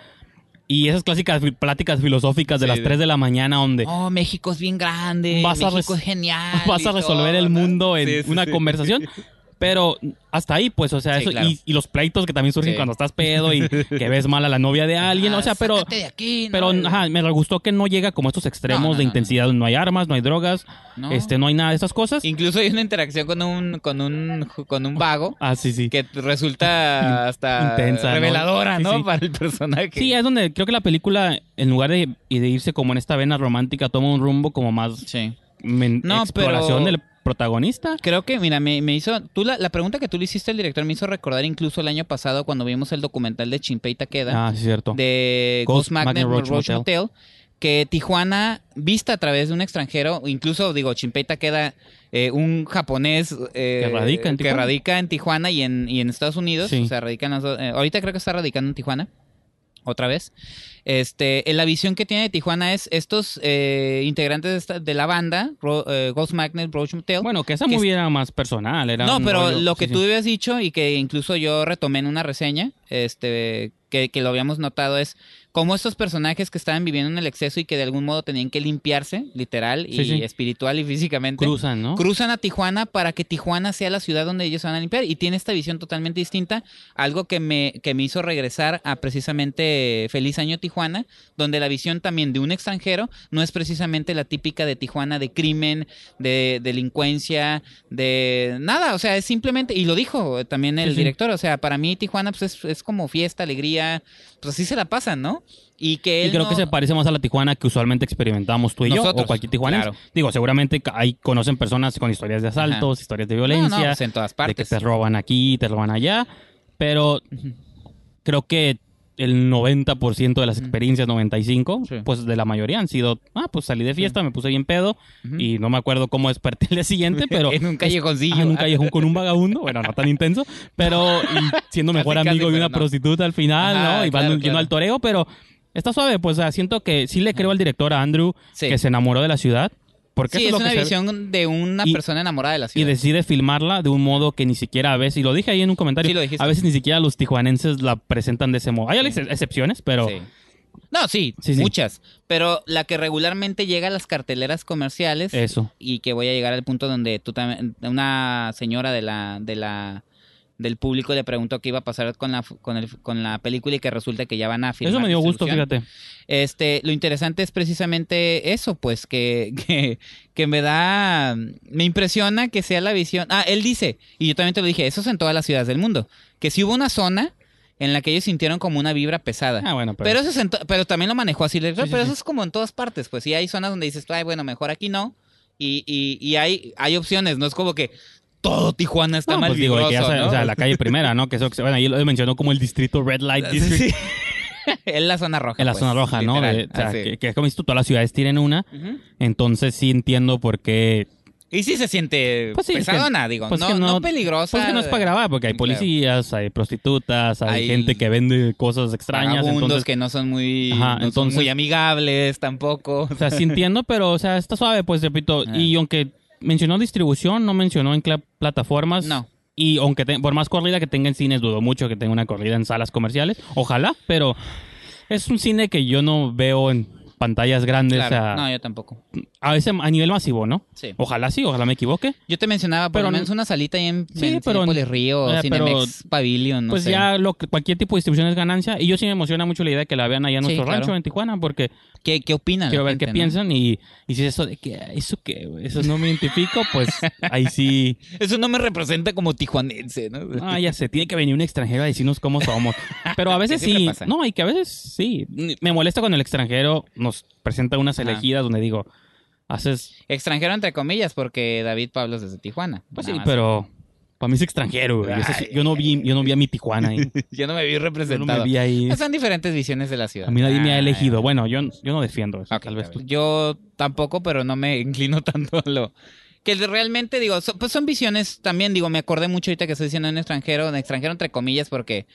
y esas clásicas pláticas filosóficas de las de- 3 de la mañana donde Oh, México es bien grande. Vas a México res- es genial. vas a resolver todo, el mundo en una sí. conversación. Pero hasta ahí, pues, o sea, Sí, eso, claro. y, y los pleitos que también surgen Sí. cuando estás pedo y que ves mal a la novia de alguien, Ah, o sea, pero... de aquí, Pero, ¿no? ajá, me gustó que no llega como a estos extremos No, de intensidad. No. hay armas, no hay drogas, No. este, no hay nada de esas cosas. Incluso hay una interacción con un, con un, con un vago Ah, sí, sí. que resulta hasta Intensa, reveladora, ¿no? sí. Para el personaje. Sí, es donde creo que la película, en lugar de, y de irse como en esta vena romántica, toma un rumbo como más Sí. No, exploración pero- del protagonista. Creo que, mira, me, me hizo. Tú la, la pregunta que tú le hiciste al director me hizo recordar incluso el año pasado cuando vimos el documental de Chimpei Takeda. Ah, sí, cierto. de Ghost Ghost Magnet Magnet Roach, Motel. que Tijuana, vista a través de un extranjero, incluso, digo, Chimpei queda un japonés eh, Que radica en que Tijuana. radica en Tijuana y en, y en Estados Unidos, Sí. o sea, radica en las dos- eh, ahorita creo que está radicando en Tijuana, otra vez. Este, la visión que tiene de Tijuana es estos eh, integrantes de, esta- de la banda, Ro- eh, Ghost Magnet Roach Motel, Bueno, que esa que movie era más personal. Era no, pero rollo- lo que sí, tú sí. habías dicho y que incluso yo retomé en una reseña, este, que, que lo habíamos notado es cómo estos personajes que estaban viviendo en el exceso y que de algún modo tenían que limpiarse, literal y Sí, espiritual y físicamente, cruzan, ¿no? cruzan a Tijuana para que Tijuana sea la ciudad donde ellos se van a limpiar y tiene esta visión totalmente distinta, algo que me, que me hizo regresar a precisamente Feliz Año Tijuana, donde la visión también de un extranjero no es precisamente la típica de Tijuana de crimen, de delincuencia, de nada, o sea, es simplemente, y lo dijo también el sí. director, o sea, para mí Tijuana pues, es, es como fiesta, alegría, pues así se la pasan, ¿no? Y que él Y creo no- que se parece más a la Tijuana que usualmente experimentamos tú y yo, o cualquier claro. Digo, seguramente ahí conocen personas con historias de asaltos, historias de No, no, violencia, pues en todas de que partes. te roban aquí, te roban allá, pero creo que el 90% de las experiencias, 95, Sí. pues de la mayoría han sido, ah, pues salí de fiesta, me puse bien pedo y no me acuerdo cómo desperté el día siguiente, pero... en un callejoncillo. Ah, en un callejón con un vagabundo, bueno, no tan intenso, pero y siendo mejor casi, amigo de una no. prostituta al final, Ajá, ¿no? Y van claro, yendo claro. al toreo, pero está suave, pues o sea, siento que sí le creo al director, a Andrew, Sí. que se enamoró de la ciudad, porque Sí, eso es lo una que se- visión de una Y- persona enamorada de la y ciudad. decide filmarla de un modo que ni siquiera a veces, y lo dije ahí en un comentario, Sí, lo dijiste. a veces ni siquiera los tijuanenses la presentan de ese modo. Hay ex- excepciones, pero Sí. No, sí. muchas. Pero la que regularmente llega a las carteleras comerciales eso. y que voy a llegar al punto donde tú también, una señora de la, de la, del público le preguntó qué iba a pasar con la, con el, con la película y que resulta que ya van a filmar. Eso me dio gusto, fíjate. Este, lo interesante es precisamente eso, pues, que, que, que me da, me impresiona que sea la visión. Ah, él dice, y yo también te lo dije, eso es en todas las ciudades del mundo, que si hubo una zona en la que ellos sintieron como una vibra pesada. Ah, bueno, pero, Pero eso es pero también lo manejó así, Sí, pero sí. eso es como en todas partes, pues sí hay zonas donde dices, ay, bueno, mejor aquí no. Y, y, y hay, hay opciones, no es como que todo Tijuana está No, mal pues digo, que ya o sea, la calle primera, ¿no? Que eso, que se- bueno, ahí lo mencionó como el distrito Red Light District. Sí. es la zona roja. En la pues, zona roja, ¿no? De- o sea, que, que como dices tú, todas las ciudades tienen una. Entonces sí entiendo por qué. Y sí se siente Pues sí, es que- pesadona, digo, pues no, que no- no peligrosa. Pues que no es para grabar, porque hay policías, hay prostitutas, hay, Hay gente que vende cosas extrañas. Entonces, que no son muy, Ajá, no son entonces- muy amigables tampoco. o sea, sí entiendo, pero, o sea, está suave, pues repito. Ah. Y aunque mencionó distribución, no mencionó en plataformas. No. Y aunque te- por más corrida que tenga en cines, dudo mucho que tenga una corrida en salas comerciales. Ojalá, pero es un cine que yo no veo en pantallas grandes. Claro, sea, no, yo tampoco. a, veces a nivel masivo, ¿no? Sí. Ojalá sí, ojalá me equivoque. Yo te mencionaba por Pero lo no- menos una salita ahí en, Sí, en pero- Río eh, pero- Cinemex Pavilion, no pues sé. ya lo cualquier tipo de distribución es ganancia. Y yo sí me emociona mucho la idea de que la vean allá en Sí, nuestro claro. rancho en Tijuana, porque ¿Qué, qué opinan? quiero ver gente, qué no? piensan. Y, y si eso de que eso que eso no me identifico, pues ahí sí. Eso no me representa como tijuanense, ¿no? Ah, ya sé, tiene que venir un extranjero a decirnos cómo somos. Pero a veces sí. No, y que a veces sí. Me molesta cuando el extranjero nos presenta unas elegidas donde digo, haces. Extranjero entre comillas, porque David Pablo es desde Tijuana. Pues sí, pero para mí es extranjero. güey. Yo no vi, yo no vi a mi Tijuana ahí. Yo no me vi Yo no representado. me vi ahí. Son diferentes visiones de la ciudad. A mí nadie me ha Ah, elegido. Bueno, yo, yo no defiendo eso. Tal vez tú. Yo tampoco, pero no me inclino tanto a lo... Que realmente, digo, so- pues son visiones también, digo, me acordé mucho ahorita que estoy diciendo en extranjero, en extranjero entre comillas, porque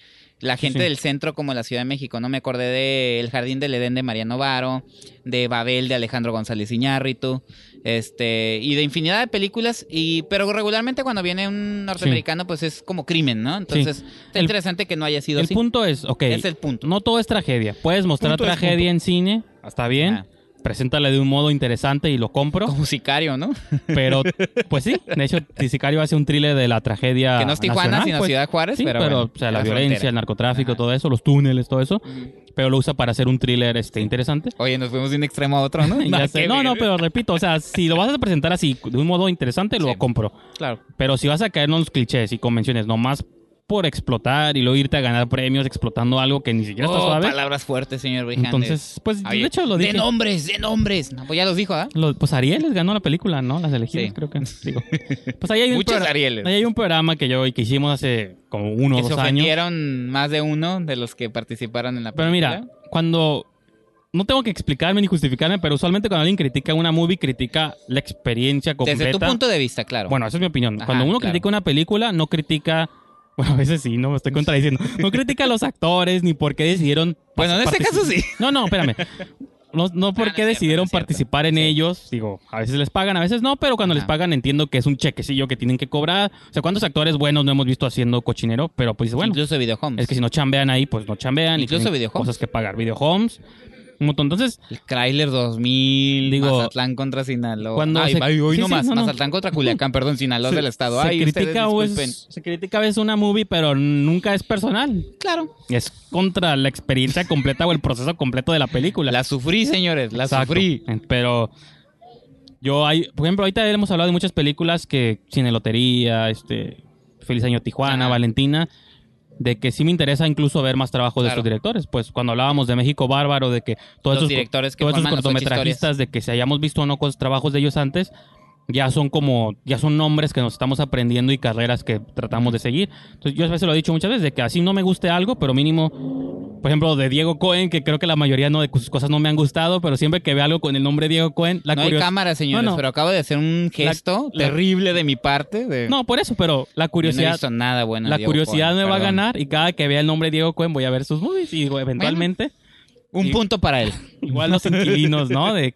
la gente sí. del centro como la Ciudad de México, ¿no? Me acordé de El Jardín del Edén de Mariano Varo, de Babel de Alejandro González Iñárritu, este, y de infinidad de películas, y pero regularmente cuando viene un norteamericano, pues es como crimen, ¿no? Entonces, está El- interesante que no haya sido El así. punto es, ok, Es el punto. no todo es tragedia. Puedes mostrar Punto tragedia en cine, está bien. Ah. Preséntala de un modo interesante y lo compro. Como sicario, ¿no? Pero, pues sí, de hecho, Sicario hace un thriller de la tragedia. que no es Tijuana, nacional, sino pues. Ciudad Juárez, Sí, pero, pero, bueno, o sea, la la violencia, frontera. el narcotráfico, Ajá. todo eso, los túneles, todo eso. Pero lo usa para hacer un thriller este, interesante. Oye, nos fuimos de un extremo a otro, ¿no? Ya sé. No, no, pero repito, o sea, si lo vas a presentar así, de un modo interesante, lo Sí. compro. Claro. Pero si vas a caer en los clichés y convenciones nomás por explotar y luego irte a ganar premios explotando algo que ni siquiera está Oh, suave, palabras fuertes, señor Brijandes. entonces, pues, de hecho lo dije. De nombres, de nombres. No, pues ya los dijo, ¿ah? Lo- pues Ariel les ganó la película, ¿no? Las elegidas, Sí. creo que. Digo. Pues ahí hay un, Arieles. ahí hay un programa que yo que hicimos hace como uno o se dos años. ofendieron más de uno de los que participaron en la Pero película. mira, cuando. No tengo que explicarme ni justificarme, pero usualmente cuando alguien critica una movie, critica la experiencia completa. Desde tu punto de vista, claro. Bueno, esa es mi opinión. Ajá, Cuando uno claro. critica una película, no critica. Bueno, a veces sí, no me estoy contradiciendo. No critica a los actores ni por qué decidieron. Bueno, en este caso sí. No, no, espérame. No, no por no es qué cierto, decidieron no es cierto. participar en Sí. ellos. Digo, a veces les pagan, a veces no, pero cuando les pagan entiendo que es un chequecillo que tienen que cobrar. O sea, ¿cuántos actores buenos no hemos visto haciendo cochinero? Pero pues bueno, Incluso Video Homes. es que si no chambean ahí, pues no chambean. y Incluso tienen Video Homes. Cosas que pagar. Video Homes. Un montón. Entonces, El Chrysler 2000, Digo, Mazatlán contra Sinaloa. cuando Ay, se- ay, hoy sí, no sí, más. no, no. Mazatlán contra Culiacán, perdón, Sinaloa se, del estado. se Ay, ustedes critica, o es- disculpen. se critica a veces una movie, pero nunca es personal. Claro. Es contra la experiencia completa o el proceso completo de la película. La sufrí, señores, la Exacto. sufrí. Pero yo hay, por ejemplo, ahorita hemos hablado de muchas películas que Cine Lotería, este, Feliz Año Tijuana. Valentina. De que sí me interesa incluso ver más trabajo de Claro. estos directores. Pues cuando hablábamos de México Bárbaro, de que todos Los esos, directores que todos esos cortometrajistas, de que si hayamos visto o no cosas, trabajos de ellos antes, ya son como, ya son nombres que nos estamos aprendiendo y carreras que tratamos de seguir. Entonces yo a veces lo he dicho muchas veces, de que así no me guste algo, pero mínimo, por ejemplo, de Diego Cohen, que creo que la mayoría no de sus cosas no me han gustado, pero siempre que veo algo con el nombre Diego Cohen, la no hay cámara, señores, No, no. pero acabo de hacer un gesto la- terrible de mi parte. De... No, por eso, pero la Yo no he curiosidad, visto nada bueno. la Diego curiosidad Cohen, me va a ganar y cada que vea el nombre Diego Cohen voy a ver sus movies y digo, eventualmente, Un Y- punto para él. igual los inquilinos, ¿no? De,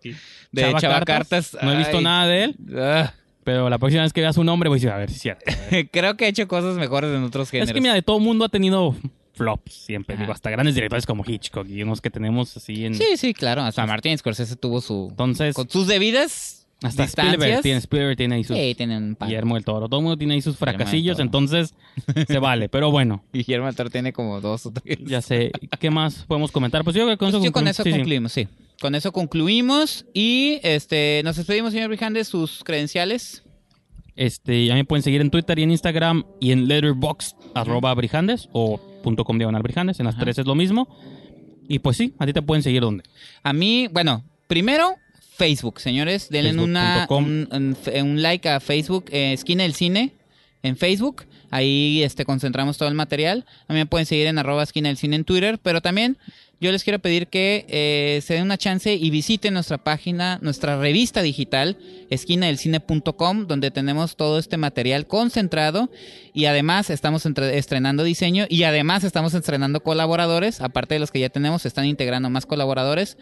De Chava Cartas, No he visto ay. nada de él, Ah, pero la próxima vez que vea su nombre voy a decir, a ver si cierto. Creo que ha hecho cosas mejores en otros géneros. Es que mira, de todo mundo ha tenido flops siempre, digo, hasta grandes directores como Hitchcock y unos que tenemos así en... Sí, sí, claro. Hasta Martin Scorsese tuvo su... Entonces, Con sus debidas hasta distancias. Spielberg tiene, Spielberg tiene ahí sus... Sí, tienen un par. Guillermo del Toro, todo el mundo tiene ahí sus fracasillos, entonces se vale, pero bueno, Guillermo del Toro tiene como dos o tres. ya sé, ¿qué más podemos comentar? Pues yo creo que con Pues eso yo con eso sí, concluimos, sí. Con eso concluimos y este nos despedimos, señor Brijandes, sus credenciales. Este, ya me pueden seguir en Twitter y en Instagram y en Letterboxd, arroba brijandes o punto com diagonal brijandes. En las Ajá. tres es lo mismo. Y pues sí, a ti te pueden seguir donde. A mí, bueno, primero Facebook, señores, denle una un, un- un like a Facebook, eh, Esquina del Cine en Facebook. Ahí este concentramos todo el material. Me pueden seguir en arroba esquina del cine en Twitter, pero también yo les quiero pedir que eh, se den una chance y visiten nuestra página, nuestra revista digital, esquinadelcine.com, donde tenemos todo este material concentrado y además estamos entre- estrenando diseño y además estamos estrenando colaboradores, aparte de los que ya tenemos, se están integrando más colaboradores.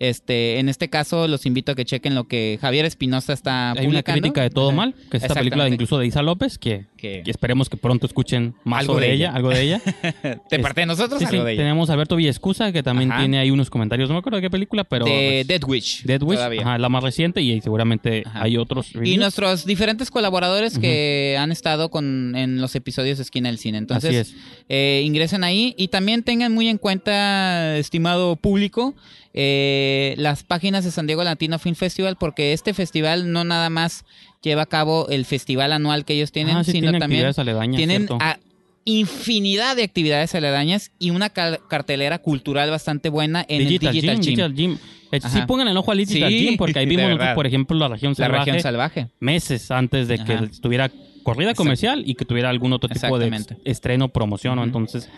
Este, en este caso los invito a que chequen lo que Javier Espinosa está Hay una publicando. crítica de todo mal, que es esta película incluso de Isa López, que, esperemos que pronto escuchen más Algo sobre de ella, ella. algo de ella. de parte de nosotros, Sí, sí, algo de ella. tenemos a Alberto Villescusa, que también Ajá. tiene ahí unos comentarios, no me acuerdo de qué película, pero... de pues, Dead Witch. Dead Wish, todavía. ajá, la más reciente y seguramente Ajá. hay otros Y nuestros diferentes colaboradores que han estado con, en los episodios de Esquina del Cine. Entonces, Así es. eh, ingresen ahí y también tengan muy en cuenta, estimado público, eh, las páginas de San Diego Latino Film Festival, porque este festival no nada más lleva a cabo el festival anual que ellos tienen, Ah, sí, sino tiene también aledañas, tienen infinidad de actividades aledañas y una cartelera cultural bastante buena en Digital, el Digital Gym, Gym, Digital Gym. Eh, Sí pongan el ojo al Digital Sí, Gym, porque ahí vimos, nosotros, por ejemplo, la región la salvaje, región salvaje. meses antes de que Ajá. estuviera corrida comercial y que tuviera algún otro tipo de estreno, promoción. Ujú. Entonces,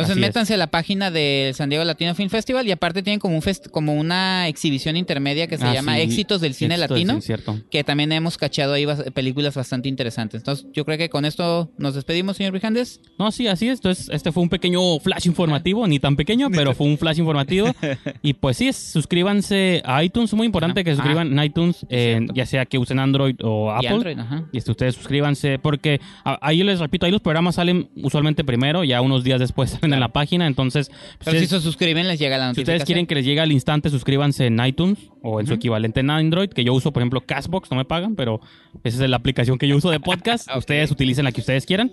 Entonces Así es. métanse a la página del San Diego Latino Film Festival y aparte tienen como un fest- como una exhibición intermedia que se ah, llama sí, Éxitos del Cine éxitos Latino, que también hemos cachado ahí películas bastante interesantes. Entonces yo creo que con esto nos despedimos, señor Brijandes. No, sí, así es. Entonces, este fue un pequeño flash informativo, ni tan pequeño, pero fue un flash informativo. Y pues sí, suscríbanse a iTunes, muy importante Ajá. que se suscriban en iTunes, eh, ya sea que usen Android o Y Apple. Android, ajá. Y este, ustedes suscríbanse, porque ahí les repito, ahí los programas salen usualmente primero, ya unos días después salen en la página, entonces pues, Pero si se suscriben les llega la si notificación. ustedes quieren que les llegue al instante, suscríbanse en iTunes o en su equivalente en Android, que yo uso, por ejemplo, Castbox, no me pagan, pero esa es la aplicación que yo uso de podcast. Ustedes utilicen la que ustedes quieran.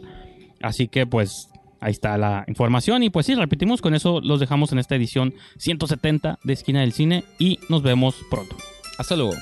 Así que pues ahí está la información y pues sí, repetimos, con eso los dejamos en esta edición 170 de Esquina del Cine y nos vemos pronto. Hasta luego.